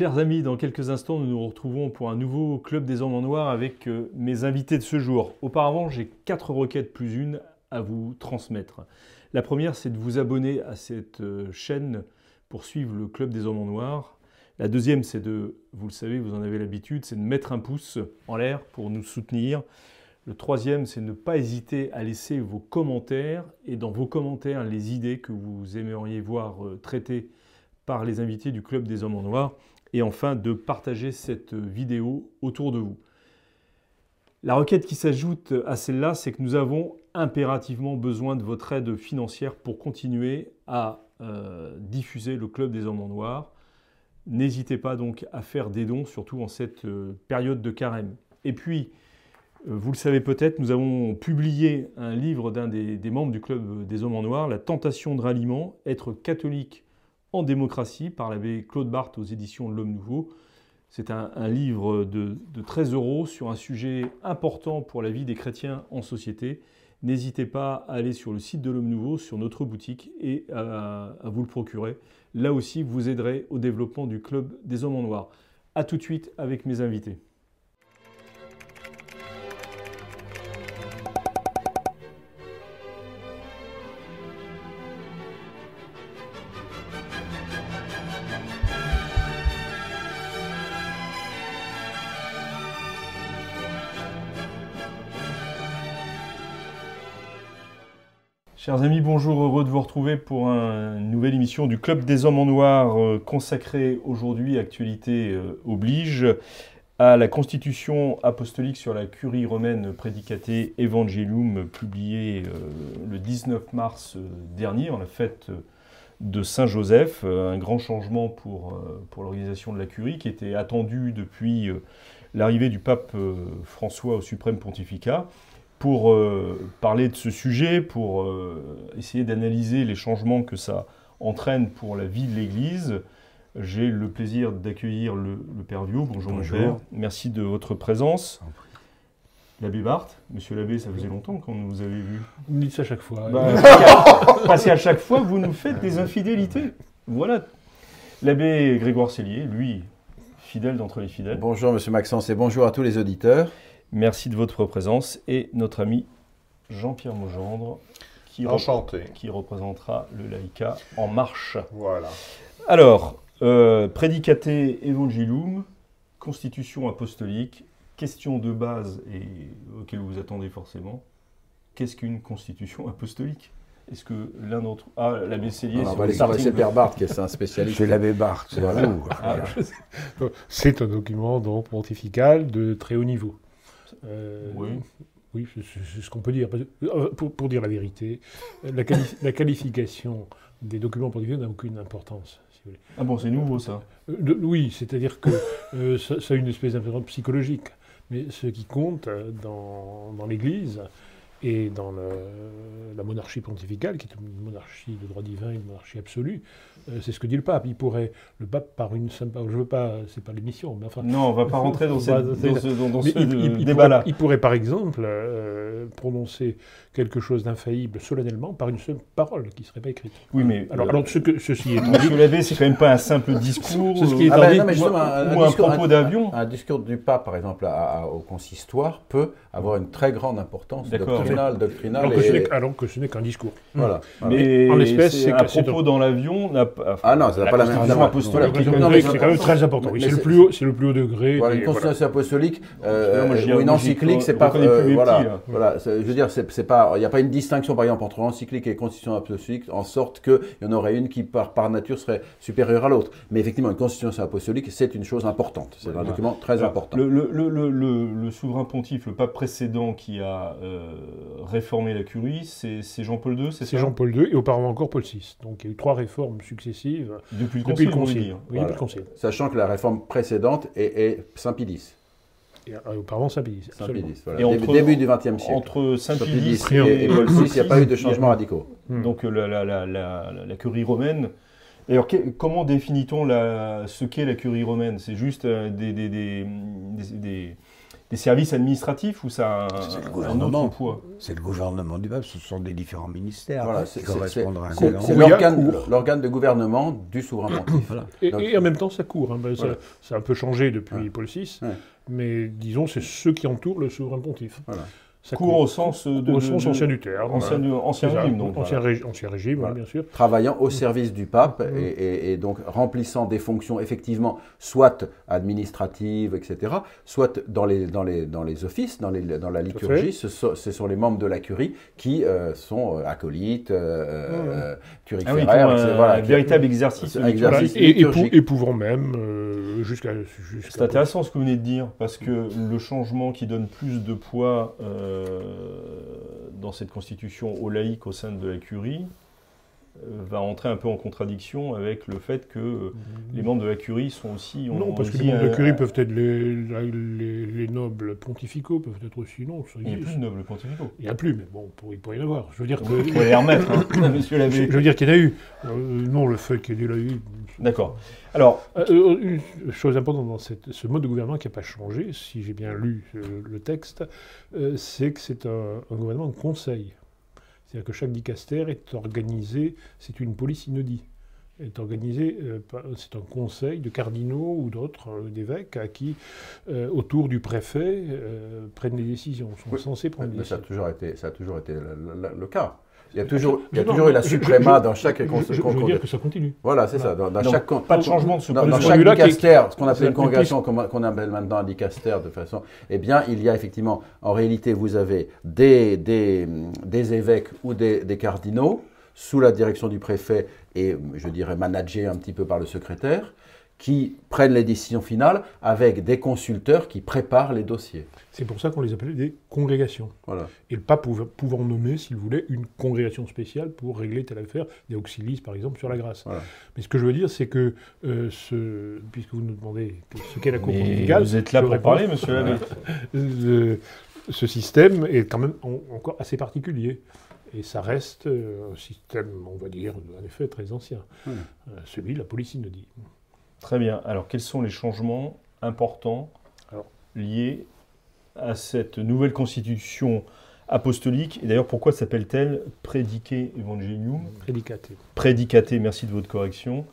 Chers amis, dans quelques instants, nous nous retrouvons pour un nouveau Club des Hommes en Noir avec euh, mes invités de ce jour. Auparavant, j'ai quatre requêtes plus une à vous transmettre. La première, c'est de vous abonner à cette euh, chaîne pour suivre le Club des Hommes en Noir. La deuxième, c'est de, vous le savez, vous en avez l'habitude, c'est de mettre un pouce en l'air pour nous soutenir. Le troisième, c'est ne pas hésiter à laisser vos commentaires et dans vos commentaires les idées que vous aimeriez voir euh, traitées par les invités du Club des Hommes en Noir et enfin de partager cette vidéo autour de vous. La requête qui s'ajoute à celle-là, c'est que nous avons impérativement besoin de votre aide financière pour continuer à euh, diffuser le Club des Hommes en Noir. N'hésitez pas donc à faire des dons, surtout en cette euh, période de carême. Et puis, euh, vous le savez peut-être, nous avons publié un livre d'un des, des membres du Club des Hommes en Noir, La tentation de ralliement, être catholique en démocratie par l'abbé Claude Barthes aux éditions L'Homme Nouveau. C'est un, livre de, de 13 euros sur un sujet important pour la vie des chrétiens en société. N'hésitez pas à aller sur le site de l'Homme Nouveau, sur notre boutique, et à, à vous le procurer. Là aussi, vous aiderez au développement du Club des Hommes en Noir. A tout de suite avec mes invités. Chers amis, bonjour, heureux de vous retrouver pour un- une nouvelle émission du Club des Hommes en Noir euh, consacrée aujourd'hui, actualité euh, oblige, à la constitution apostolique sur la curie romaine Predicate Evangelium publiée euh, le 19 mars dernier, en la fête de Saint-Joseph, un grand changement pour, l'organisation de la curie qui était attendu depuis l'arrivée du pape François au suprême pontificat pour euh, parler de ce sujet, pour euh, essayer d'analyser les changements que ça entraîne pour la vie de l'Église. J'ai le plaisir d'accueillir le, le Père Viau. Bonjour, Bonjour. mon Père. Merci de votre présence. L'abbé Barthes, Monsieur l'abbé, ça faisait longtemps qu'on vous avait vu. Vous me dites ça chaque fois. Bah, parce qu'à- parce qu'à chaque fois, vous nous faites des infidélités. Voilà. L'abbé Grégoire Cellier, lui, fidèle d'entre les fidèles. Bonjour Monsieur Maxence et bonjour à tous les auditeurs. Merci de votre présence. Et notre ami Jean-Pierre Mogendre, qui, rep- Enchanté. qui représentera le laïcat en marche. Voilà. Alors, euh, Predicate Evangelium, constitution apostolique, question de base et auquel vous vous attendez forcément. Qu'est-ce qu'une constitution apostolique? Est-ce que l'un d'entre ah l'abbé Cellier on va laisser, Père Barthes qui est un spécialiste. C'est l'abbé Barthes, c'est Voilà. Ah, C'est un document donc pontifical de très haut niveau. Euh, Oui. Oui, c'est- ce qu'on peut dire. Euh, Pour, pour dire la vérité, la, quali- la qualification des documents pontificaux n'a aucune importance. si vous voulez. ah bon, c'est nouveau ça. Euh, de- oui, c'est-à-dire que euh, ça, ça a une espèce d'importance psychologique. Mais ce qui compte dans, dans l'Église et dans le- la monarchie pontificale, qui est une monarchie de droit divin, une monarchie absolue, euh, c'est ce que dit le pape. Il pourrait, le pape, par une simple, je veux pas, c'est pas l'émission, mais enfin, Non, on va pas rentrer dans, cette- Bah, dans ce, dans- dans mais ce, il, il- il débat-là. pourrait, il pourrait, par exemple euh, prononcer quelque chose d'infaillible solennellement par une seule parole qui ne serait pas écrite. Oui, mais Alors, euh, alors ce que, ceci étant dit, Monsieur l'abbé, c'est quand même pas un simple discours ce qui est euh, Ah ben, dit- non, mais ou un- un, ou un discours, propos d'avion. un discours du pape, par exemple, à- à- au consistoire, peut avoir une très grande importance D'accord. Alors que, ce et- n'est, alors que ce n'est qu'un discours. voilà. voilà. Mais En l'espèce, c'est c'est propos dans l'avion n'a pas. enfin, Ah non, ça n'a pas la même- apostolique. C'est quand même- mais c'est quand même très important. C'est, le plus haut, c'est le plus haut degré. Une voilà. constitution apostolique, euh, ou une encyclique, c'est pas, euh, voilà, c'est- je veux dire, c'est pas, il n'y a pas une distinction par exemple entre encyclique et constitution apostolique, en sorte qu'il y en aurait une qui par, nature serait supérieure à l'autre. Mais effectivement, une constitution apostolique, c'est une chose importante, c'est un document très important. Le souverain pontife, le pape précédent qui a euh, réformé la curie, c'est c'est Jean-Paul II, c'est C'est ça Jean-Paul II et auparavant encore Paul VI. Donc il y a eu trois réformes successives Depuis le depuis concile, le on veut Concile. dire. Oui, Voilà. depuis le Concile. Sachant que la réforme précédente est. Et, euh, auparavant, Saint-Pédis. Saint-Pédis, voilà. Et Début, entre- début du XXe siècle. Entre Saint-Pédis Saint-Pédis et, et Paul VI, il n'y a pas eu de changements radicaux. Hmm. donc euh, la, la, la, la, la curie romaine. Et alors, que- comment définit-on ce qu'est la curie romaine? C'est juste euh, des, des, des, des, des- services administratifs ou ça a C'est le un, un gouvernement. autre poids C'est le gouvernement du peuple, ce sont des différents ministères Voilà, qui correspondent à un C'est élan. c'est l'organe de gouvernement du souverain pontife. Voilà. Et, Donc- et en même temps, ça court. hein. Ben, ça, Voilà. ça a un peu changé depuis Ouais. Paul VI. Ouais. Mais disons, c'est ceux qui entourent le souverain pontife. Ça Court au sens de, au sens de- ancien du terme. ancien, voilà. ancien C'est ça, régime, donc. ancien, voilà. rég- ancien régime, bien sûr. travaillant au service du pape Mm. et, et- et donc remplissant des fonctions effectivement soit administratives, etc., soit dans les, dans les, dans les offices, dans, les, dans la liturgie. Ce sont, ce sont les membres de la curie qui euh, sont euh, acolytes, euh, Mm. euh, Ah oui, un Voilà, véritable exercice. Exercice Et, et, pou- liturgique. et pouvant même, euh, jusqu'à. C'est intéressant ce que vous venez de dire, parce que le changement qui donne plus de poids euh, dans cette constitution aux laïcs au sein de la curie euh, va entrer un peu en contradiction avec le fait que euh, les membres de la curie sont aussi... Non, parce que les membres de un- curie peuvent être les, les, les nobles pontificaux, peuvent être aussi non. ça Il n'y a plus de nobles pontificaux. Il n'y en a plus, mais bon, pour- il pourrait y en avoir. Je veux dire que. Les remettre, hein, monsieur l'abbé. je veux dire qu'il y en a eu. Euh, non, le fait qu'il y ait eu. D'accord. Alors, Euh, euh, une chose importante dans cette- ce mode de gouvernement qui n'a pas changé, si j'ai bien lu euh, le texte, euh, c'est que c'est un, un gouvernement de conseil. C'est-à-dire que chaque dicaster est organisé, c'est une polysynodie, est organisé, euh, c'est un conseil de cardinaux ou d'autres, euh, d'évêques, à qui, euh, autour du préfet, euh, prennent des décisions, sont Oui. censés prendre des Mais ça a décisions. toujours été, ça a toujours été le, le- le cas. Il y a toujours, il y a toujours eu la supréma dans chaque Je, veux dire que ça continue. Voilà, c'est ça. Dans, chaque pas de changement de ce Dans, chaque dicaster, ce qu'on appelle une un congrégation, qu'on qu'on appelle maintenant un dicaster de façon, eh bien, il y a effectivement, en réalité, vous avez des, des, des évêques ou des, des cardinaux sous la direction du préfet et, je dirais, managés un petit peu par le secrétaire, qui prennent les décisions finales avec des consulteurs qui préparent les dossiers. C'est pour ça qu'on les appelait des congrégations. Voilà. Et le pape pouvait- pouvant nommer, s'il voulait, une congrégation spéciale pour régler telle affaire, des auxilies par exemple sur la grâce. Voilà. Mais ce que je veux dire, c'est que, euh, ce, puisque vous nous demandez ce qu'est la cour mais pontificale, vous êtes là pour parler, monsieur ce système est quand même en- encore assez particulier. Et ça reste euh, un système, on va dire, en effet, très ancien. Oui. Euh, celui de la polysynodie. Très bien. Alors, quels sont les changements importants Alors. liés à cette nouvelle constitution apostolique? Et d'ailleurs, pourquoi s'appelle-t-elle Prédice Evangelium? Prédicaté. Prédicaté, merci de votre correction.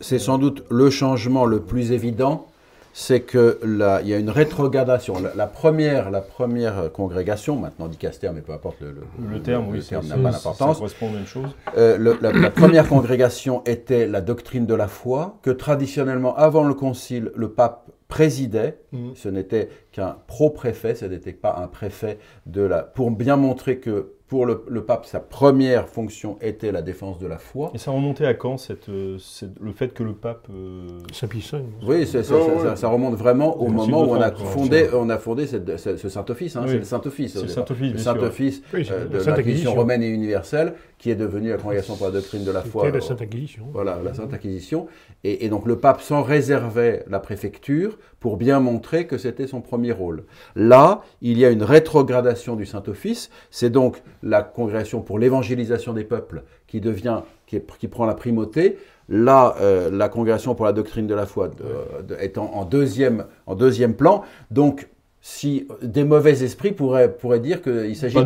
C'est sans doute le changement le plus évident, c'est que là, il y a une rétrogradation. La, la première, la première congrégation, maintenant dicaster, mais peu importe le, Le terme, oui, le terme n'a pas d'importance. Ça correspond aux mêmes choses. Euh, le- la, la première congrégation était la doctrine de la foi, que traditionnellement, avant le concile, le pape présidait. Ce n'était qu'un pro-préfet, ce n'était pas un préfet de la. Pour bien montrer que pour le, le pape, sa première fonction était la défense de la foi. Et ça remontait à quand, cette, euh, cette- le fait que le pape... euh, Saint-Pie V. Oui, Oh, ça, ouais. ça- ça remonte vraiment au moment où on a fondé, on a fondé cette- ce, ce Saint-Office. hein, Oui. C'est le Saint-Office. C'est le. Saint-Office, Le. Saint-Office Oui, euh, la de Inquisition. romaine et universelle, qui est devenue la Congrégation pour la doctrine de la foi. C'était la euh, Sainte Inquisition. Voilà, la Sainte Inquisition. Et, et donc le pape s'en réservait la préfecture pour bien montrer que c'était son premier rôle. Là, il y a une rétrogradation du Saint-Office. C'est donc la congrégation pour l'évangélisation des peuples qui devient, qui, est- qui prend la primauté. Là, euh, la congrégation pour la doctrine de la foi de- de- étant en deuxième, en deuxième plan. Donc, si des mauvais esprits pourraient, pourraient dire qu'il s'agit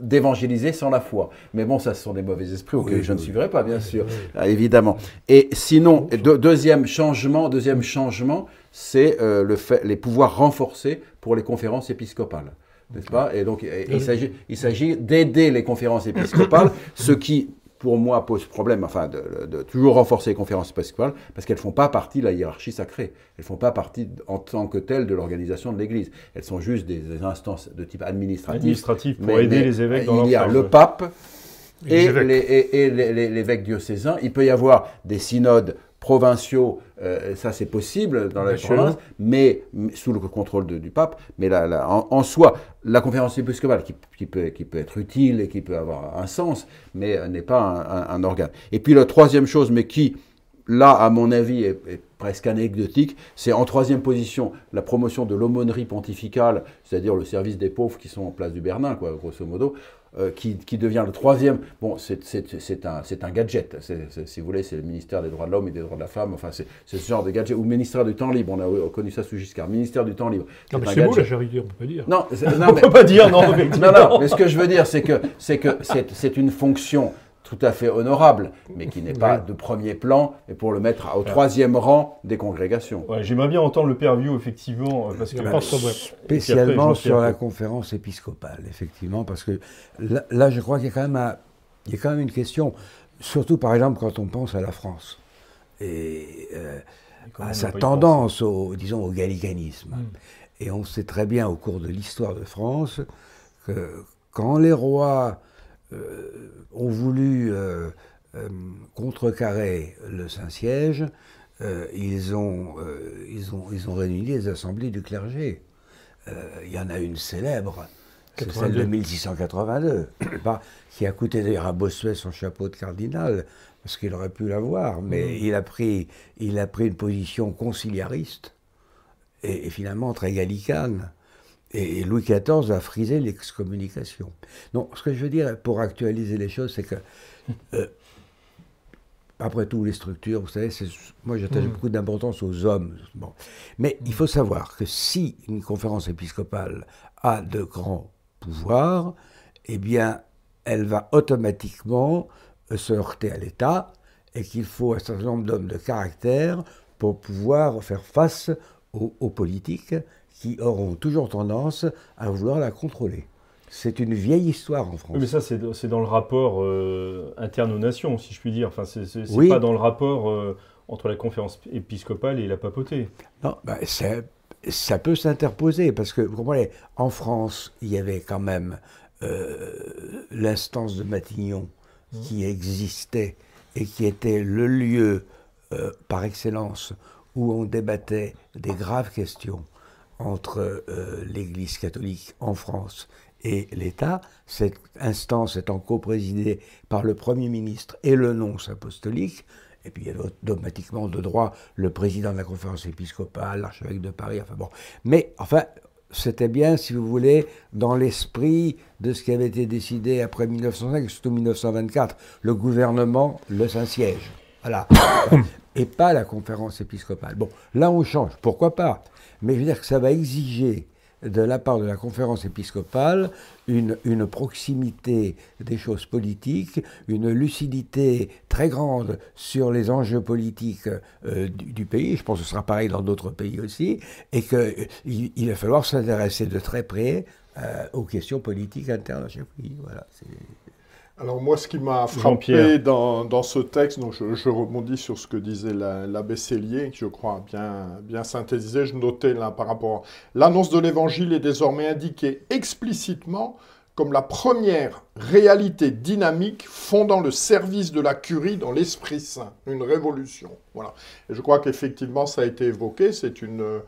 d'évangéliser sans la foi. Mais bon, ça, ce sont des mauvais esprits auxquels Oui, je ne suivrai pas, bien sûr. Ah, évidemment. Et sinon, deux- deuxième changement, deuxième changement, c'est euh, le fait, les pouvoirs renforcés pour les conférences épiscopales. N'est-ce pas? Et donc, et- il s'agit, il s'agit d'aider les conférences épiscopales, ce qui, pour moi, pose problème, enfin, de, de toujours renforcer les conférences épiscopales, parce qu'elles ne font pas partie de la hiérarchie sacrée. Elles ne font pas partie, en tant que telles, de l'organisation de l'Église. Elles sont juste des, des instances de type administratif. administratif pour Mais- aider mais les évêques dans leur Il y a le pape, Et et, les évêques. les, et- et les- les- l'évêque diocésain. Il peut y avoir des synodes provinciaux, euh, ça c'est possible dans la province, mais mais sous le contrôle de- du pape. Mais la- la- en, en soi, la conférence épiscopale, qui, qui peut, qui peut être utile et qui peut avoir un sens, mais euh, n'est pas un, un- un organe. Et puis la troisième chose, mais qui là, à mon avis, est, est presque anecdotique. C'est en troisième position la promotion de l'aumônerie pontificale, c'est-à-dire le service des pauvres qui sont en place du Bernin, quoi, grosso modo. euh, qui, qui devient le troisième. Bon, c'est un, un gadget. Si vous voulez, c'est le ministère des droits de l'homme et des droits de la femme. Enfin, c'est ce genre de gadget. Ou ministère du temps libre. On a connu ça sous Giscard. Ministère du temps libre. Non, mais c'est beau la charité, on peut pas dire. Non, non, On mais- peut pas dire non. non, non, mais ce que je veux dire, c'est que c'est une fonction tout à fait honorable, mais qui n'est pas Oui. de premier plan, et pour le mettre au troisième rang des congrégations. Ouais, J'aimerais bien entendre le père View, effectivement, euh, parce que. Ouais. Spécialement sur la conférence épiscopale, effectivement, parce que là, là, je crois qu'il y a quand même un- il y a quand même une question, surtout par exemple quand on pense à la France et euh, à sa tendance au, disons, au gallicanisme. Mm. Et on sait très bien au cours de l'histoire de France que quand les rois euh, ont voulu euh, euh, contrecarrer le Saint-Siège, euh, ils, ont, euh, ils, ont, ils ont réuni les assemblées du clergé. Euh, Il y en a une célèbre, c'est celle de 82. 1682, pas- qui a coûté d'ailleurs à Bossuet son chapeau de cardinal, parce qu'il aurait pu l'avoir, mais il, a pris, il a pris une position conciliariste et, et finalement très gallicane. Et, Louis XIV a frisé l'excommunication. Non, ce que je veux dire pour actualiser les choses, c'est que, euh, après tout, les structures, vous savez, moi j'attache beaucoup d'importance aux hommes. Bon. Mais il faut savoir que si une conférence épiscopale a de grands pouvoirs, eh bien, elle va automatiquement euh, se heurter à l'État et qu'il faut un certain nombre d'hommes de caractère pour pouvoir faire face aux, aux politiques qui auront toujours tendance à vouloir la contrôler. C'est une vieille histoire en France. Oui, mais ça, c'est dans le rapport euh, interne aux nations, si je puis dire. Enfin, c'est Oui. pas dans le rapport euh, entre la conférence épiscopale et la papauté. Non, ben, c'est- ça peut s'interposer parce que, vous comprenez, en France, il y avait quand même euh, l'instance de Matignon qui existait et qui était le lieu euh, par excellence où on débattait des graves questions entre euh, l'Église catholique en France et l'État. Cette instance étant coprésidée par le Premier ministre et le nonce apostolique. Et puis il y avait automatiquement de droit le président de la conférence épiscopale, l'archevêque de Paris, enfin bon. Mais enfin, c'était bien, si vous voulez, dans l'esprit de ce qui avait été décidé après 1905, et surtout 1924, le gouvernement, le Saint-Siège. Voilà. et pas la conférence épiscopale. Bon, là on change, pourquoi pas? Mais je veux dire que ça va exiger de la part de la conférence épiscopale une, proximité des choses politiques, une lucidité très grande sur les enjeux politiques euh, du, pays, je pense que ce sera pareil dans d'autres pays aussi, et qu'il il va falloir s'intéresser de très près euh, aux questions politiques internes à chaque pays. Voilà, Alors moi, ce qui m'a frappé dans, dans ce texte, donc je, je rebondis sur ce que disait la- l'abbé Cellier, que je crois a bien, bien synthétisé, je notais là par rapport... L'annonce de l'Évangile est désormais indiquée explicitement comme la première réalité dynamique fondant le service de la curie dans l'Esprit Saint, une révolution. Voilà. Et je crois qu'effectivement, ça a été évoqué, c'est une,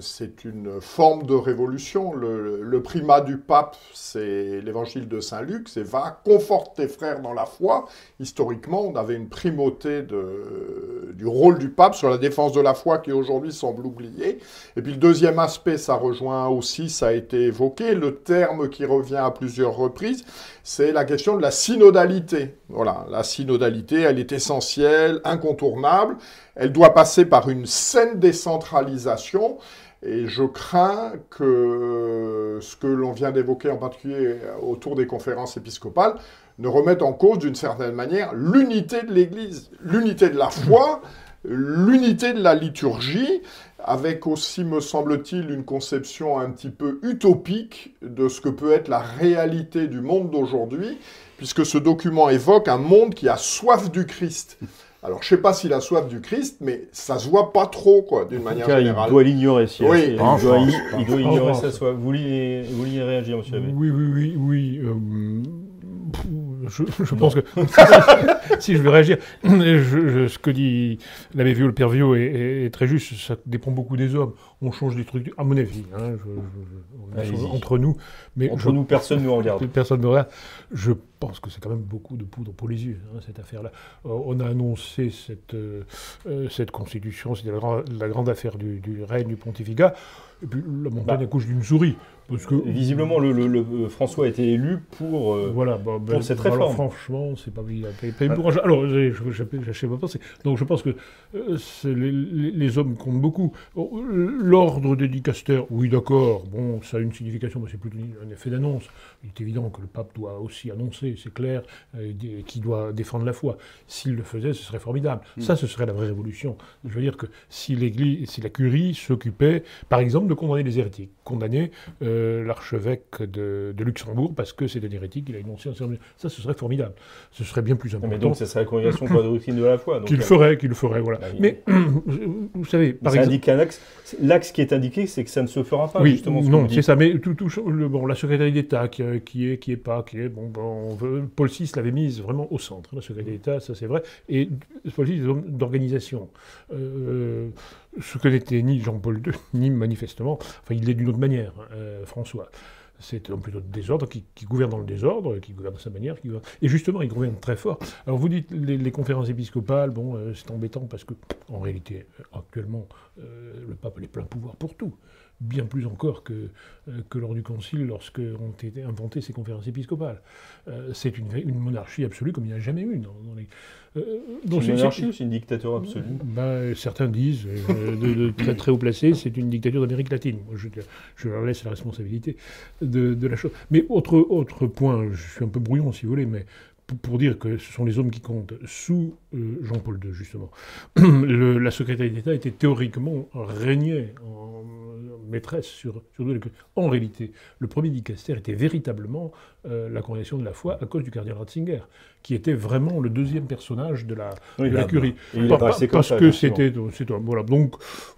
c'est une forme de révolution. Le, primat du pape, c'est l'évangile de Saint Luc, c'est va, conforte tes frères dans la foi. Historiquement, on avait une primauté du rôle du pape sur la défense de la foi qui aujourd'hui semble oubliée. Et puis le deuxième aspect, ça rejoint aussi, ça a été évoqué, le terme qui revient à plusieurs reprises, c'est la question de la synodalité. Voilà, la synodalité, elle est essentielle, incontournable. Elle doit passer par une saine décentralisation. Et je crains que ce que l'on vient d'évoquer en particulier autour des conférences épiscopales ne remette en cause d'une certaine manière l'unité de l'Église, l'unité de la foi, l'unité de la liturgie, avec aussi, me semble-t-il, une conception un petit peu utopique de ce que peut être la réalité du monde d'aujourd'hui, puisque ce document évoque un monde qui a soif du Christ. Alors, je ne sais pas s'il a soif du Christ, mais ça se voit pas trop, quoi, d'une manière cas, il générale. doit l'ignorer. Si Oui. il, En doit, il- il doit ignorer ça. Soit. Vous vouliez, vous vouliez réagir, monsieur Abbé Oui, oui, oui, oui. euh, je, je pense que si je vais réagir, je- je- ce que dit l'abbé Vieux, le père Vieux, est, est- est très juste. Ça dépend beaucoup des hommes. On change des trucs, à mon avis, hein, je- on entre nous, mais Entre je- nous, personne ne nous regarde. Personne ne regarde. Je pense que c'est quand même beaucoup de poudre pour les yeux, hein, cette affaire-là. Euh, on a annoncé cette, euh, euh, cette constitution, c'était la, grand- la grande affaire du, du règne du pontificat, et puis la montagne Bah. accouche d'une souris. Parce que, Visiblement, le, le- le- François a été élu pour. euh, voilà, bah, ben, cette alors, réforme. franchement, c'est pas, le courage. Alors, sais pas penser. Donc, je pense que les, les- les hommes comptent beaucoup. Oh, L'ordre des dicastères, oui, d'accord. Bon, ça a une signification, mais c'est plutôt un effet d'annonce. Il est évident que le pape doit aussi annoncer, c'est clair, euh, qu'il doit défendre la foi. S'il le faisait, ce serait formidable. Ça, ce serait la vraie révolution. Je veux dire que si l'Église, si la curie s'occupait, par exemple, de condamner les hérétiques, condamner euh, l'archevêque de, de Luxembourg parce que c'est un hérétique, il a énoncé un. Ça, ce serait formidable. Ce serait bien plus important. mais donc, ça serait la congrégation pour la doctrine de la foi. Qu'il euh, ferait, qu'il ferait, voilà. bah, il- Mais vous savez, par ça exemple. indique un axe. L'axe qui est indiqué, c'est que ça ne se fera pas, oui, justement. ce non, c'est ça. Mais tout, tout, le, bon, la secrétaire d'État qui, euh, qui est, qui est pas, qui est, bon, bon, on veut- Paul VI l'avait mise vraiment au centre, la secrétaire d'État, ça c'est vrai. Et Paul VI, d'organisation. Euh, ce que n'était ni Jean-Paul II, ni manifestement, enfin il l'est d'une autre manière, euh, François. C'est plutôt de désordre qui, gouverne dans le désordre, qui gouverne de sa manière. Qui gouverne- Et justement, il gouverne très fort. Alors vous dites les, conférences épiscopales, bon, euh, c'est embêtant parce que, en réalité, euh, actuellement, le pape a les pleins pouvoirs pour tout. Bien plus encore que, euh, que lors du concile, lorsque ont été inventées ces conférences épiscopales. Euh, c'est une, une monarchie absolue comme il n'y a jamais eu dans, dans les. euh, donc C'est une monarchie ou c'est une dictature absolue? Ben, certains disent, euh, de, de très très haut placés, c'est une dictature d'Amérique latine. Moi, je, je leur laisse la responsabilité de, de la chose. Mais autre, autre point, je suis un peu brouillon si vous voulez, mais pour, pour dire que ce sont les hommes qui comptent, sous euh, Jean-Paul II, justement, le- la secrétaire d'État était théoriquement régnait en maîtresse sur, sur tous les- En réalité, le premier dicaster était véritablement euh, la congrégation de la foi à cause du cardinal Ratzinger, qui était vraiment le deuxième personnage de la, Oui, de la curie. Pas- pas- parce ça, que effectivement. c'était, voilà. Donc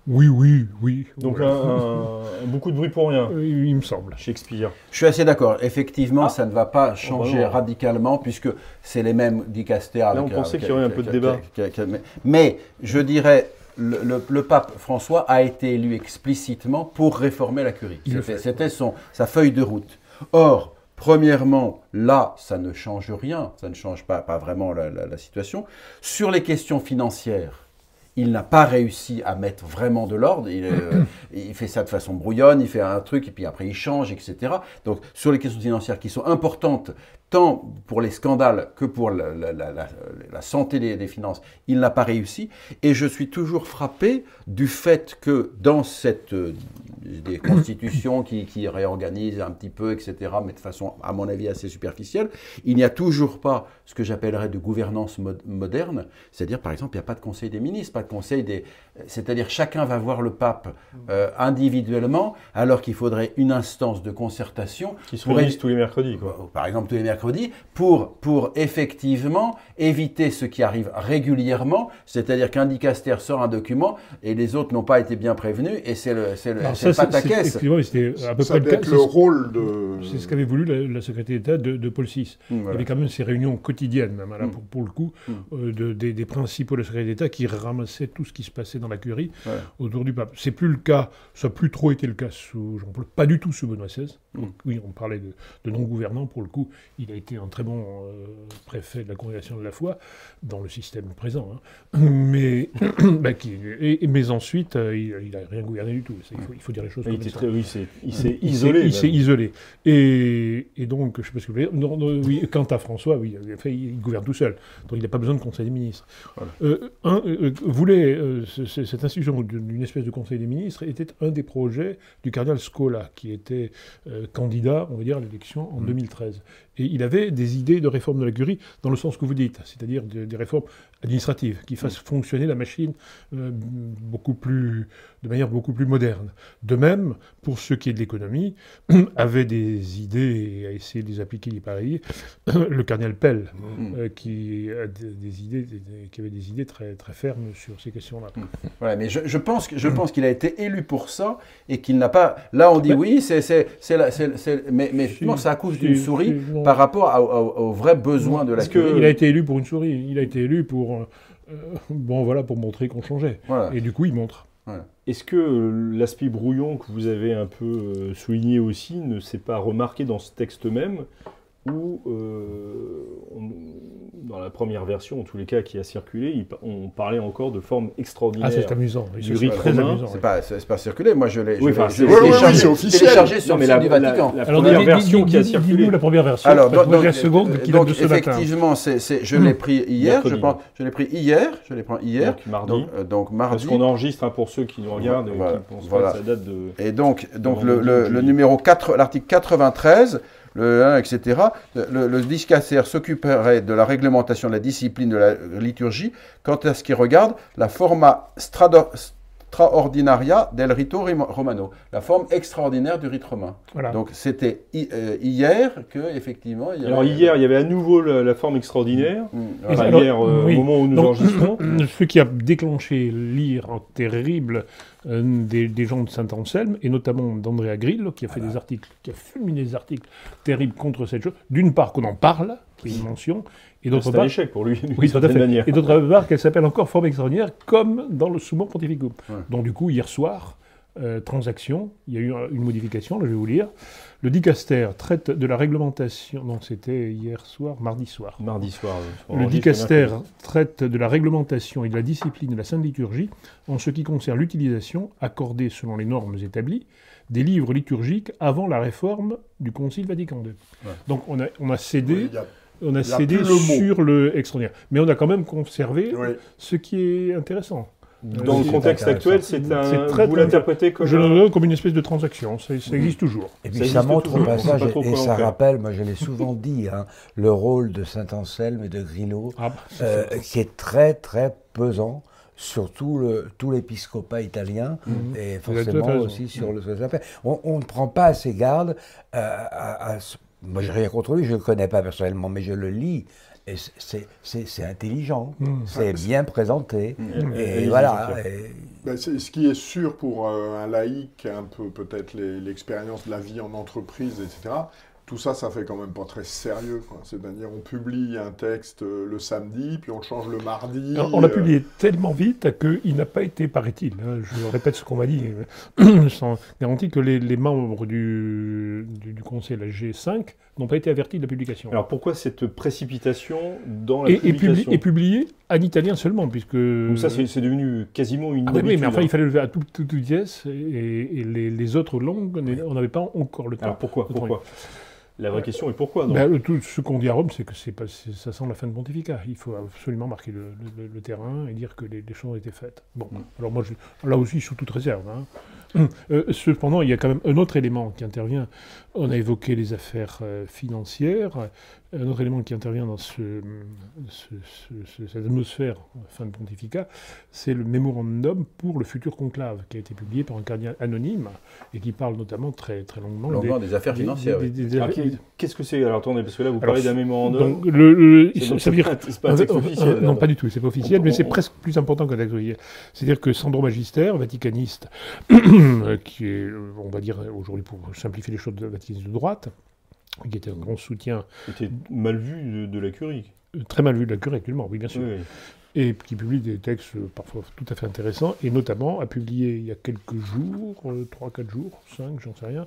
oui, oui, oui. Donc, voilà. un- un- beaucoup de bruit pour rien. Euh, il me semble. Shakespeare. Je suis assez d'accord. Effectivement, Ah. ça ne va pas changer bah non. radicalement puisque c'est les mêmes dicastères. Là, avec, on pensait qu'il y aurait un peu débat. mais- je dirais, le, le- le pape François a été élu explicitement pour réformer la curie. C'était- sa feuille de route. Or, premièrement, là, ça ne change rien. Ça ne change pas, pas vraiment la, la- la situation. Sur les questions financières. Il n'a pas réussi à mettre vraiment de l'ordre. Il, euh, il fait ça de façon brouillonne, il fait un truc et puis après il change, etc. Donc sur les questions financières qui sont importantes tant pour les scandales que pour la, santé des, des finances, il n'a pas réussi. Et je suis toujours frappé du fait que dans cette euh, des constitutions qui, qui réorganisent un petit peu, etc., mais de façon, à mon avis, assez superficielle, il n'y a toujours pas ce que j'appellerais de gouvernance mo- moderne. C'est-à-dire, par exemple, il n'y a pas de conseil des ministres, pas de conseil des... C'est-à-dire, chacun va voir le pape euh, individuellement, alors qu'il faudrait une instance de concertation Qui se réunissent tous les mercredis, quoi. par exemple tous les mercredis, pour, pour effectivement éviter ce qui arrive régulièrement, c'est-à-dire qu'un dicaster sort un document et les autres n'ont pas été bien prévenus et c'est le, c'est le, C'était à peu Ça près le cas. rôle de. C'est ce qu'avait voulu la, la secrétaire d'État de, de Paul VI. Hum, Il y avait quand même ces réunions quotidiennes, même, là, Mm. pour, pour le coup, Mm. euh, de- des, des principaux de la secrétaire d'État qui ramassaient tout ce qui se passait dans la curie Ouais. autour du pape. C'est plus le cas, ça n'a plus trop été le cas sous Jean-Paul, pas du tout sous Benoît XVI. Mm. Donc, oui, on parlait de, de non-gouvernant, pour le coup, il a été un très bon euh, préfet de la congrégation de la foi, dans le système présent. hein. Mais, bah, qui- et- et- mais ensuite, euh, il n'a rien gouverné du tout. Ça, Il faut, il faut dire les choses Il, comme était ça. très, oui, c'est- il s'est isolé. s'est- Il s'est même. isolé. Et, et donc, je ne sais pas ce que vous voulez dire. Non, non, oui, quant à François, oui, il gouverne tout seul. Donc, il n'a pas besoin de conseil des ministres. Voilà. Euh, un, euh, voulait, euh, ce- ce- cette institution d'une espèce de conseil des ministres était un des projets du cardinal Scola, qui était candidat, on va dire, à l'élection en Mm. 2013. Et il avait des idées de réforme de la curie dans le sens que vous dites, c'est-à-dire de- des réformes administratives qui fassent fonctionner la machine euh, beaucoup plus, de manière beaucoup plus moderne. De même, pour ce qui est de l'économie, avait des idées et a essayé de les appliquer, il paraît, le cardinal Pell, Mm. euh, qui, a des, idées, des- qui avait des idées très, très fermes sur ces questions-là. Voilà, mais je, je pense que- je pense qu'il a été élu pour ça et qu'il n'a pas. Là, on dit oui, c'est c'est c'est la- c'est- c'est- mais mais Si, ça accouche si, d'une souris par rapport à- aux vrais besoins de la Parce que- curie. Il a été élu pour une souris, il a été élu pour, euh, euh, bon voilà, pour montrer qu'on changeait. Voilà. Et du coup, il montre. Est-ce que l'aspect brouillon que vous avez un peu euh, souligné aussi ne s'est pas remarqué dans ce texte même? Où, euh, on- dans la première version, en tous les cas qui a circulé, il on parlait encore de forme extraordinaire. Ah, c'est amusant. Oui, Du c'est rite très amusant. C'est oui. pas, c'est c'est pas circulé. Moi, je l'ai Oui, enfin, téléchargé- c'est officiel. sur mais la, du la- Vatican. la Alors, première dis- version dis- qui a circulé. dis-nous la première version. Alors, donc, la seconde euh, donc, de ce matin. effectivement, c'est, c'est- je l'ai pris hier. Je, pense, je l'ai pris hier. Je l'ai pris hier. Donc, mardi. Donc, euh, donc mardi. Parce qu'on enregistre hein, pour ceux qui nous regardent et qui pensent que ça date de. Et donc, donc le numéro 4, l'article 93, le 1, etc., le, le dicaster s'occuperait de la réglementation de la discipline de la liturgie quant à ce qui regarde la forma strado- straordinaria del rito romano, la forme extraordinaire du rite romain. Voilà. Donc c'était hi- euh, hier que effectivement il y avait- Alors hier, il y avait à nouveau la, la forme extraordinaire. Mm, voilà. Enfin, alors, hier, euh, oui. au moment où nous Donc, enregistrons. Ce qui a déclenché l'ire terrible euh, des, des gens de Saint-Anselme, et notamment d'Andrea Grillo, qui a fait des articles, qui a fulminé des articles terribles contre cette chose. D'une part, qu'on en parle, qu'il y ait une mention, et d'autre C'est un part, échec pour lui, Oui, tout à fait. manière. Et d'autre part, qu'elle s'appelle encore forme extraordinaire, comme dans le Summum Pontificum. Ouais. Donc, du coup, hier soir, euh, transaction, il y a eu un- une modification, là, je vais vous lire. Le dicaster traite de la réglementation. Non, c'était hier soir, mardi soir. Mardi soir. Le dicaster traite de la réglementation et de la discipline de la Sainte Liturgie en ce qui concerne l'utilisation, accordée selon les normes établies, des livres liturgiques avant la réforme du Concile Vatican II. Ouais. Donc on a, on a cédé, Oui, on a il y a cédé le sur le extraordinaire. Mais on a quand même conservé oui. ce qui est intéressant. Dans Euh, le contexte actuel, c'est un. Très, vous l'interprétez comme. Je le comme une espèce de transaction, ça, ça existe toujours. Et Ça puis ça, montre au passage, et, ça faire. rappelle, moi je l'ai souvent dit, hein, le rôle de Saint-Anselme et de Grillo, Ah, bah, euh, qui est très très pesant sur tout le- tout l'épiscopat italien Mhm. et forcément aussi sur le ça fait. On, on ne prend pas assez garde euh, à, à ce- Moi, je n'ai rien contre lui, je ne le connais pas personnellement, mais je le lis. Et c'est- c'est c'est intelligent, Mhm. c'est bien présenté. Mm. Et voilà. Et- Ben, c'est- ce qui est sûr pour euh, un laïc, un peu peut-être les- l'expérience de la vie en entreprise, etc., tout ça, ça fait quand même pas très sérieux. C'est-à-dire, on publie un texte euh, le samedi, puis on le change le mardi. Alors, on l'a euh, publié tellement vite qu'il n'a pas été, paraît-il, hein, je répète ce qu'on m'a dit, euh, sans garantie que les, les membres du, du, du conseil, la G5, n'ont pas été avertis de la publication. Alors pourquoi cette précipitation dans la et, et publié, publication et publié en italien seulement, puisque... Donc ça, c'est devenu quasiment une Ah oui, mais enfin, hein. il fallait le faire à toute, toute vitesse, et, et les, les autres langues, on n'avait pas encore le temps. Alors Pourquoi La vraie question est pourquoi donc Ben, tout ce qu'on dit à Rome, c'est que c'est ça sent la fin de pontificat. Il faut absolument marquer le, le- le terrain et dire que les, les choses ont été faites. Bon, Mm. alors moi, je- là aussi, sous toute réserve. hein. Euh, cependant, il y a quand même un autre élément qui intervient. On a évoqué les affaires euh, financières. Un autre élément qui intervient dans ce, ce- ce- ce- cette atmosphère fin de pontificat, c'est le mémorandum pour le futur conclave qui a été publié par un cardinal anonyme et qui parle notamment très, très longuement, Longuement des affaires des- financières. des- oui. des- des- Alors, qu'est- Qu'est-ce que c'est Alors attendez, parce que là vous parlez d'un mémorandum. donc, le, donc ça veut dire. pas- un texte officiel. euh, non, pas du tout, c'est pas officiel, On- mais c'est on- presque plus important qu'un texte officiel. C'est-à-dire que Sandro Magister, vaticaniste, qui est, euh, on va dire aujourd'hui pour simplifier les choses, de vaticaniste de droite, qui était un grand soutien, C'était mal vu de, de la curie. euh, très mal vu de la curie actuellement, oui, bien sûr, Oui, et qui publie des textes euh, parfois tout à fait intéressants, et notamment a publié il y a quelques jours, 3-4 jours, 5, j'en sais rien,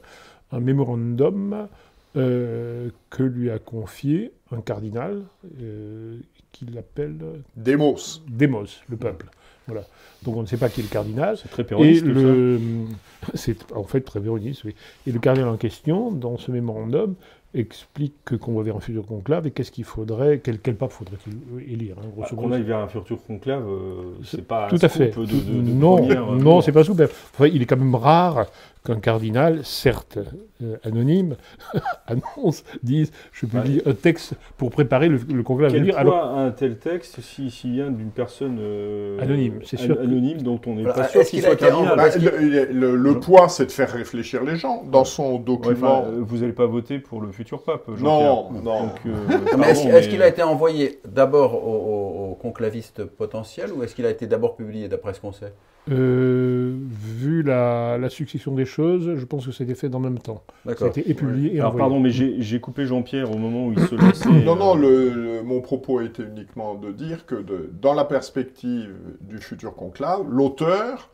un mémorandum euh, que lui a confié un cardinal euh, qu'il appelle Démos. Démos, le peuple. Voilà. Donc on ne sait pas qui est le cardinal. C'est très Et péroniste. ça. le, c'est en fait très véroniste, oui. Et le cardinal en question, dans ce mémorandum, explique que qu'on va vers un futur conclave et qu'est-ce qu'il faudrait, quel, quel pape faudrait-il élire, hein, grosso Qu'on aille vers un futur conclave, euh, c'est pas Tout un à fait. scoop de, de, de non, première, euh, non, c'est pas souple. Enfin, il est quand même rare qu'un cardinal, certes euh, anonyme, annonce, dise je publie un texte pour préparer le, le conclave à Quel venir. poids Alors, a un tel texte si- s'il vient d'une personne euh, Anonyme, c'est sûr que- Anonyme dont on n'est Voilà, pas sûr qu'il a soit cardinal. Bah, le le- le poids, c'est de faire réfléchir les gens. Dans son Ouais, document. euh, vous n'allez pas voter pour le futur pape, non, non. Donc, euh, pardon, est-ce, qu'il a été envoyé d'abord aux, aux- aux conclavistes potentiels ou est-ce qu'il a été d'abord publié d'après ce qu'on sait? Euh, vu la, la succession des choses, je pense que été fait dans le même temps. Ça a D'accord. été et publié et Alors envoyé. pardon, mais j'ai j'ai coupé Jean-Pierre au moment où il se lançait. Non, non, euh, le, le- mon propos était uniquement de dire que de- dans la perspective du futur conclave, l'auteur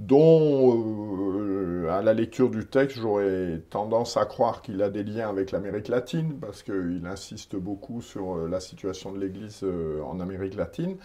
dont, euh, à la lecture du texte, j'aurais tendance à croire qu'il a des liens avec l'Amérique latine, parce qu'il insiste beaucoup sur euh, la situation de l'Église euh, en Amérique latine.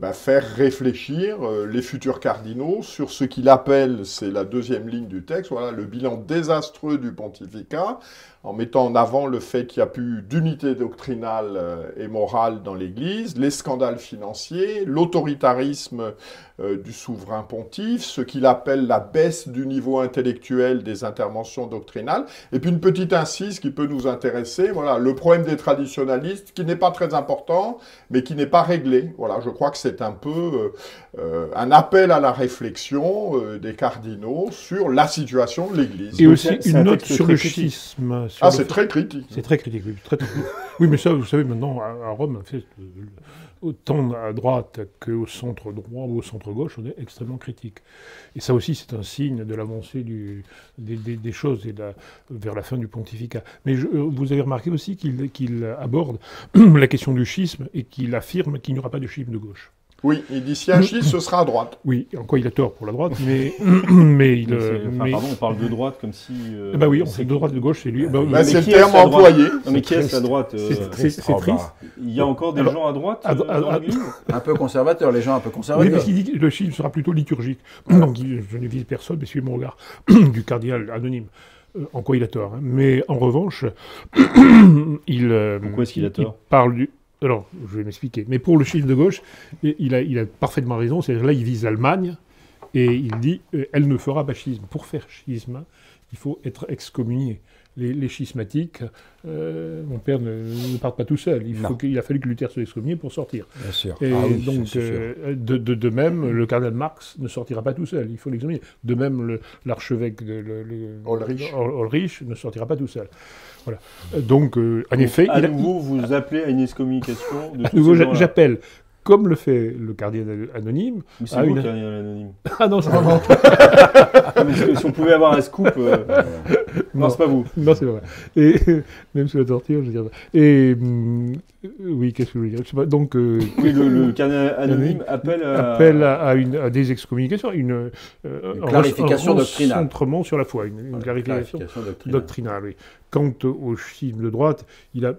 Bah, faire réfléchir les futurs cardinaux sur ce qu'il appelle, c'est la deuxième ligne du texte, voilà, le bilan désastreux du pontificat, en mettant en avant le fait qu'il n'y a plus d'unité doctrinale euh, et morale dans l'Église, les scandales financiers, l'autoritarisme euh, du souverain pontife, ce qu'il appelle la baisse du niveau intellectuel des interventions doctrinales, et puis une petite incise qui peut nous intéresser, voilà, le problème des traditionalistes, qui n'est pas très important, mais qui n'est pas réglé. Voilà, crois que c'est un peu euh, un appel à la réflexion des cardinaux sur la situation de l'Église. Et aussi une note sur le schisme ah, c'est très critique. C'est très critique, oui. Très, oui, mais ça, vous savez, maintenant, à, Rome, euh, autant à droite qu'au centre droit ou au centre gauche, on est extrêmement critique. Et ça aussi, c'est un signe de l'avancée des, choses et vers la fin du pontificat. Mais euh, vous avez remarqué aussi qu'il aborde la question du schisme et qu'il affirme qu'il n'y aura pas de schisme de gauche. Oui, il dit si un schisme, ce sera à droite. Oui, en quoi il a tort pour la droite, mais, mais il. Mais Pardon, on parle de droite comme si. Euh, bah oui, on fait de droite, de gauche, c'est lui. Bah, bah c'est le terme employé. Non, mais qui est la droite euh, C'est triste. Il y a encore des gens à droite euh, Un peu conservateurs, les gens un peu conservateurs. Oui, parce qu'il dit que le schisme sera plutôt liturgique. Donc je ne vise personne, mais suivez mon regard du cardinal anonyme. En quoi il a tort. Hein. Mais en revanche, il. Pourquoi est-ce qu'il a tort Il parle du. Alors, je vais m'expliquer. Mais pour le chiffre de gauche, il a, parfaitement raison. C'est-à-dire là, il vise l'Allemagne et il dit euh, elle ne fera pas schisme. Pour faire schisme, il faut être excommunié. Les, schismatiques, euh, mon père ne, part pas tout seul. Il, faut a fallu que Luther soit excommunié pour sortir. Bien sûr. Et ah donc, euh, de, de, même, le cardinal Marx ne sortira pas tout seul. Il faut l'examiner. De même, l'archevêque de Ulrich ne sortira pas tout seul. Voilà. Donc, euh, en effet. À nouveau, vous appelez à une excommunication de À nouveau, j'appelle comme le fait le cardinal anonyme. Mais c'est vous, le cardinal anonyme. Ah non, c'est pas moi. si on pouvait avoir un scoop. Euh, non, c'est pas vous. Non, c'est vrai. Et même sous la torture, je veux dire. Et hum, oui, qu'est-ce que je veux dire? Donc, euh, oui, le, cardinal anonyme appelle à, appelle à, une, à des excommunications, une, une clarification doctrinale. Un centrement sur la foi, une, clarification, doctrinale. oui. Quant au schisme de droite, il a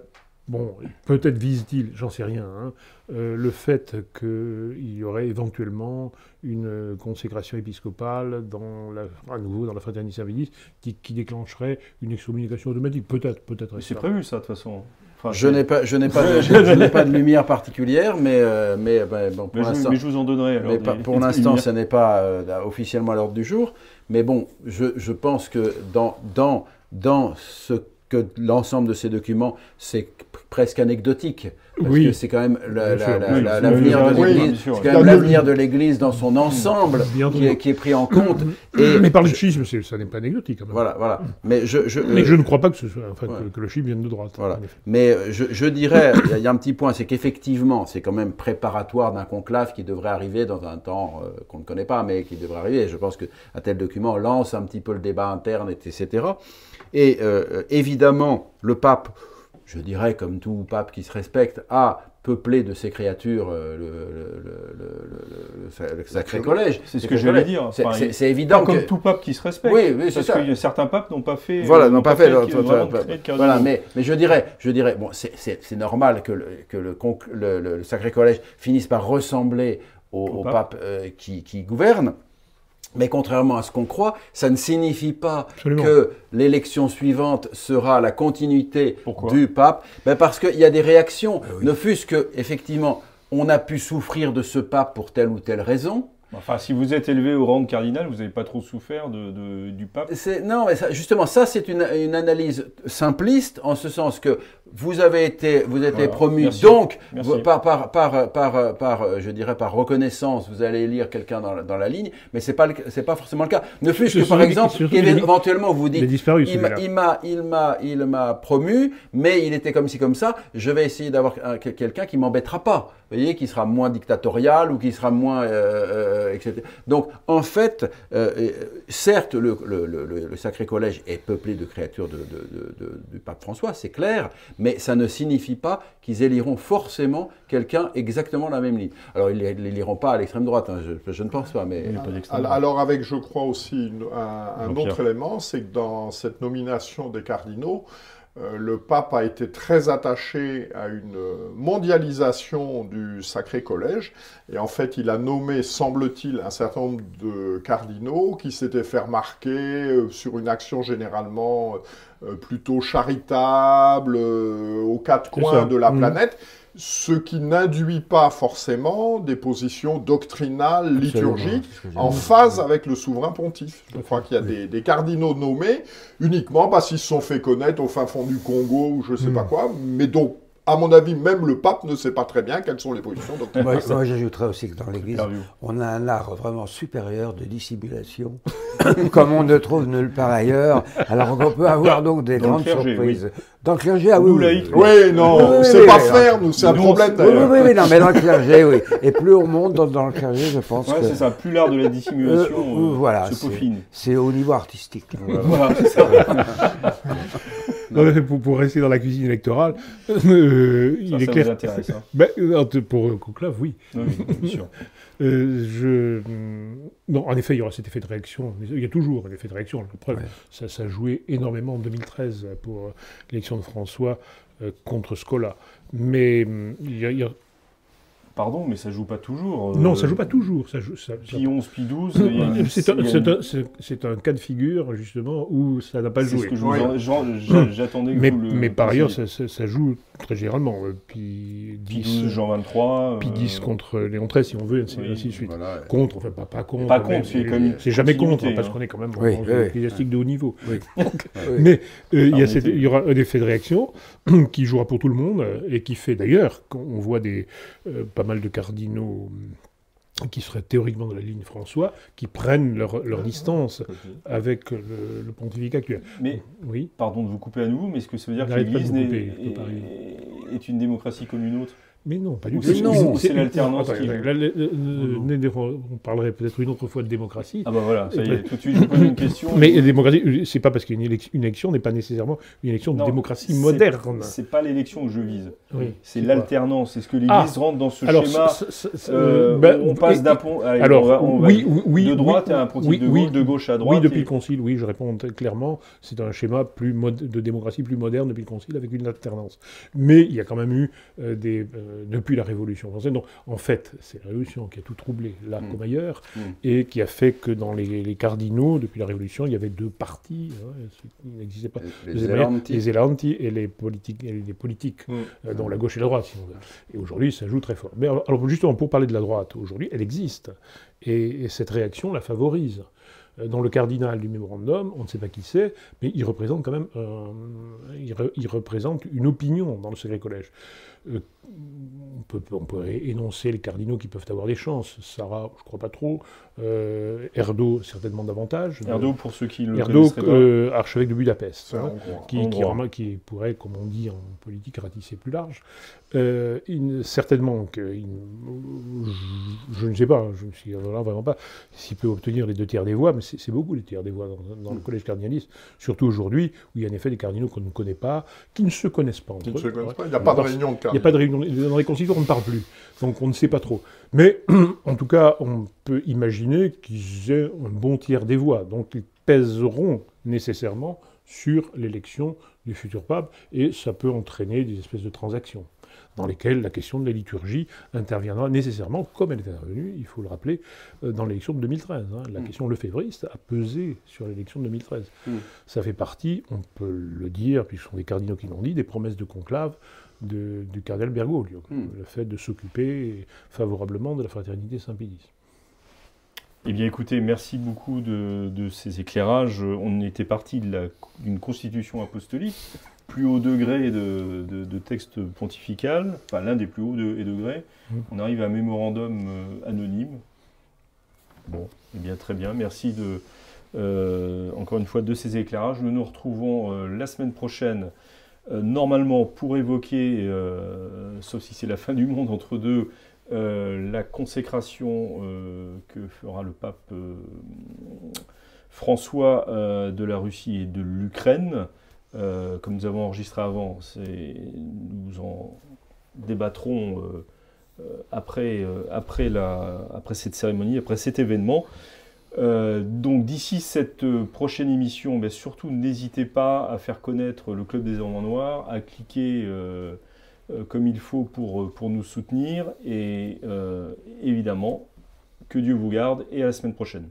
Bon, peut-être vise-t-il, j'en sais rien, hein, euh, le fait qu'il y aurait éventuellement une consécration épiscopale dans la, à nouveau dans la fraternité servilis qui, qui, déclencherait une excommunication automatique. Peut-être, peut-être. C'est prévu ça de toute façon. je n'ai pas, je n'ai pas, de, je, n'ai pas de lumière particulière, mais, euh, mais ben, bon, pour l'instant. Mais je vous en donnerai. Alors, mais pour l'instant, ce n'est pas euh, officiellement à l'ordre du jour. Mais bon, je, je pense que dans, dans, dans ce que l'ensemble de ces documents, c'est presque anecdotique. Parce oui. que c'est quand même l'avenir de l'Église, dans son ensemble qui est, qui est, pris en compte. Et mais par le schisme, ça n'est pas anecdotique. Quand même. Voilà, voilà. Mais je, je, mais je ne crois pas que, ce soit, enfin, que, le schisme vienne de droite. Voilà. Mais je, je dirais, il y, a un petit point, c'est qu'effectivement, c'est quand même préparatoire d'un conclave qui devrait arriver dans un temps euh, qu'on ne connaît pas, mais qui devrait arriver. Je pense qu'un tel document lance un petit peu le débat interne, etc. Et euh, évidemment, le pape je dirais, comme tout pape qui se respecte, a peuplé de ses créatures euh, le, sacré collège. C'est ce que je voulais dire. C'est évident. comme tout pape qui se respecte. Oui, oui parce que certains papes n'ont pas fait. Voilà, n'ont pas, fait. voilà, mais, mais je dirais, je dirais, bon, c'est normal que, le, que le, sacré collège finisse par ressembler au, pape euh, qui, qui gouverne. Mais contrairement à ce qu'on croit, ça ne signifie pas que l'élection suivante sera la continuité du pape. Ben parce qu'il y a des réactions, eh ne fût-ce que, effectivement, on a pu souffrir de ce pape pour telle ou telle raison. Enfin, si vous êtes élevé au rang de cardinal, vous n'avez pas trop souffert de, du pape Non, mais justement, ça c'est une, une, analyse simpliste, en ce sens que vous avez été, vous êtes promu, donc par, par, par, par, par, je dirais par reconnaissance, vous allez lire quelqu'un dans, dans, la ligne, mais c'est pas c'est pas forcément le cas. Ne fût-ce que par exemple, éventuellement vous dites, il m'a, il m'a, il m'a promu, mais il était comme ci comme ça. Je vais essayer d'avoir quelqu'un qui m'embêtera pas, vous voyez, qui sera moins dictatorial ou qui sera moins, euh, euh, etc. Donc en fait, euh, certes, le, le, le, Sacré Collège est peuplé de créatures de, de, de, du pape François, c'est clair mais ça ne signifie pas qu'ils éliront forcément quelqu'un exactement la même ligne. Alors, ils ne l'éliront pas à l'extrême droite, hein, je, ne pense pas, mais... Alors, avec, je crois aussi, un, un autre élément, c'est que dans cette nomination des cardinaux, euh, le pape a été très attaché à une mondialisation du Sacré Collège, et en fait il a nommé, semble-t-il, un certain nombre de cardinaux qui s'étaient fait remarquer euh, sur une action généralement euh, plutôt charitable aux quatre coins de la mmh. planète ce qui n'induit pas forcément des positions doctrinales, liturgiques, en phase avec le souverain pontife. Je crois qu'il y a des, cardinaux nommés uniquement parce qu'ils se sont fait connaître au fin fond du Congo ou je ne sais pas hmm. quoi, mais donc à mon avis, même le pape ne sait pas très bien quelles sont les positions doctrinales. Moi, j'ajouterais aussi que dans l'Église, on a un art vraiment supérieur de dissimulation, comme on ne trouve nulle part ailleurs. Alors on peut avoir donc des grandes surprises. Dans le clergé, ah oui. Oui, non, c'est pas faire, nous, c'est un problème. Oui, oui, oui, non, mais dans le clergé, oui. Et plus on monte dans, le clergé, je pense ouais, c'est ça, plus l'art de la dissimulation euh, euh, voilà, se peaufine. C'est au niveau artistique. Voilà, c'est ça. pour, pour, rester dans la cuisine électorale, euh, il est clair. Vous intéresse, hein. ben, pour Conclave, oui. oui bien sûr. Euh, je... Non, en effet, il y aura cet effet de réaction. Il y a toujours un effet de réaction. La preuve, ça, ça a joué énormément en 2013 pour euh, l'élection de François euh, contre Scola. Mais il y, a, il y a Pardon, mais ça joue pas toujours. Non, ça joue pas toujours. Ça joue, ça, pi 11, pi 12. C'est un, cas de figure, justement, où ça n'a pas joué. C'est ce que j'attendais mais, mais par ailleurs, ça, joue très généralement. Pi 10, Jean 23. Pi 10 contre Léon XIII, si on veut, ainsi, de suite. Contre, enfin, pas, pas contre. Pas contre, c'est jamais contre, parce hein. qu'on est quand même oui, en ecclésiastique de haut niveau. mais euh, il y, aura un effet de réaction qui jouera pour tout le monde, et qui fait d'ailleurs, qu'on voit des euh, pas mal de cardinaux euh, qui seraient théoriquement de la ligne François, qui prennent leur, leur distance avec le, le, pontificat actuel. Mais, oui. pardon de vous couper à nouveau, mais est-ce que ça veut dire que l'Église est, une démocratie comme une autre? Mais non, pas du tout. C'est l'alternance qui... on parlerait peut-être une autre fois de démocratie. Ah bah voilà, ça y est, tout de suite je pose une question. Mais la démocratie, c'est pas parce qu'une élection n'est pas nécessairement une élection de démocratie moderne. C'est pas l'élection que je vise. c'est l'alternance. Est-ce que l'Église ah, rentre dans ce schéma euh, ben, On passe d'un pont... Alors, oui, oui, de droite à un pontife de gauche, de gauche à droite. Oui, depuis le Concile, oui, je réponds clairement. C'est un schéma plus de démocratie plus moderne depuis le Concile avec une alternance. Mais il y a quand même eu euh, des euh, depuis la Révolution française. Donc, en fait, c'est la Révolution qui a tout troublé, là mm. comme ailleurs, mm. et qui a fait que dans les, cardinaux, depuis la Révolution, il y avait deux partis, hein, qui n'existaient pas. Les, Elanti. et les politiques, et les politiques mm. euh, dont la gauche et la droite, si on veut. Et aujourd'hui, ça joue très fort. Mais alors, justement, pour parler de la droite, aujourd'hui, elle existe. Et, cette réaction la favorise euh, dans le cardinal du mémorandum, on ne sait pas qui c'est, mais il représente quand même il, représente une opinion dans le Secret Collège on, peut, on pourrait énoncer les cardinaux qui peuvent avoir des chances. Sarah, je crois pas trop. Euh, Erdo, certainement davantage. Erdo, pour ceux qui le Erdo, euh, archevêque de Budapest, hein, qui, qui, pourrait, comme on dit en politique, ratisser plus large. Euh, certainement que je, ne sais pas, je ne suis vraiment pas s'il peut obtenir les deux tiers des voix, mais c'est beaucoup les tiers des voix dans, le mm. collège cardinaliste, surtout aujourd'hui où il y a en effet des cardinaux qu'on ne connaît pas, qui ne se connaissent pas entre eux. Il n'y a pas de réunion de cardinaux. Il n'y a pas de réunion. Dans les on ne parle plus. Donc on ne sait pas trop. Mais en tout cas, on peut imaginer qu'ils aient un bon tiers des voix. Donc ils pèseront nécessairement sur l'élection du futur pape et ça peut entraîner des espèces de transactions dans lesquelles la question de la liturgie interviendra nécessairement, comme elle est intervenue, il faut le rappeler, euh, dans l'élection de 2013. Hein. La mm. question lefévriste a pesé sur l'élection de 2013. Mm. Ça fait partie, on peut le dire, puisque ce sont des cardinaux qui l'ont dit, des promesses de conclave du cardinal Bergoglio, hmm. le fait de s'occuper favorablement de la fraternité Saint-Pédis. Eh bien écoutez, merci beaucoup de, ces éclairages. On était parti d'une constitution apostolique, plus haut degré de, de, texte pontifical, enfin l'un des plus hauts degrés. Hmm. On arrive à un mémorandum euh, anonyme. Bon, eh bien très bien, merci de, euh, encore une fois de ces éclairages. Nous nous retrouvons euh, la semaine prochaine normalement pour évoquer, euh, sauf si c'est la fin du monde entre deux, euh, la consécration que fera le pape François de la Russie et de l'Ukraine. comme nous avons enregistré avant, nous en débattrons après, après cette cérémonie, après cet événement. Donc d'ici cette prochaine émission, ben, surtout n'hésitez pas à faire connaître le Club des Hommes Noirs, à cliquer comme il faut pour, pour nous soutenir et évidemment que Dieu vous garde et à la semaine prochaine.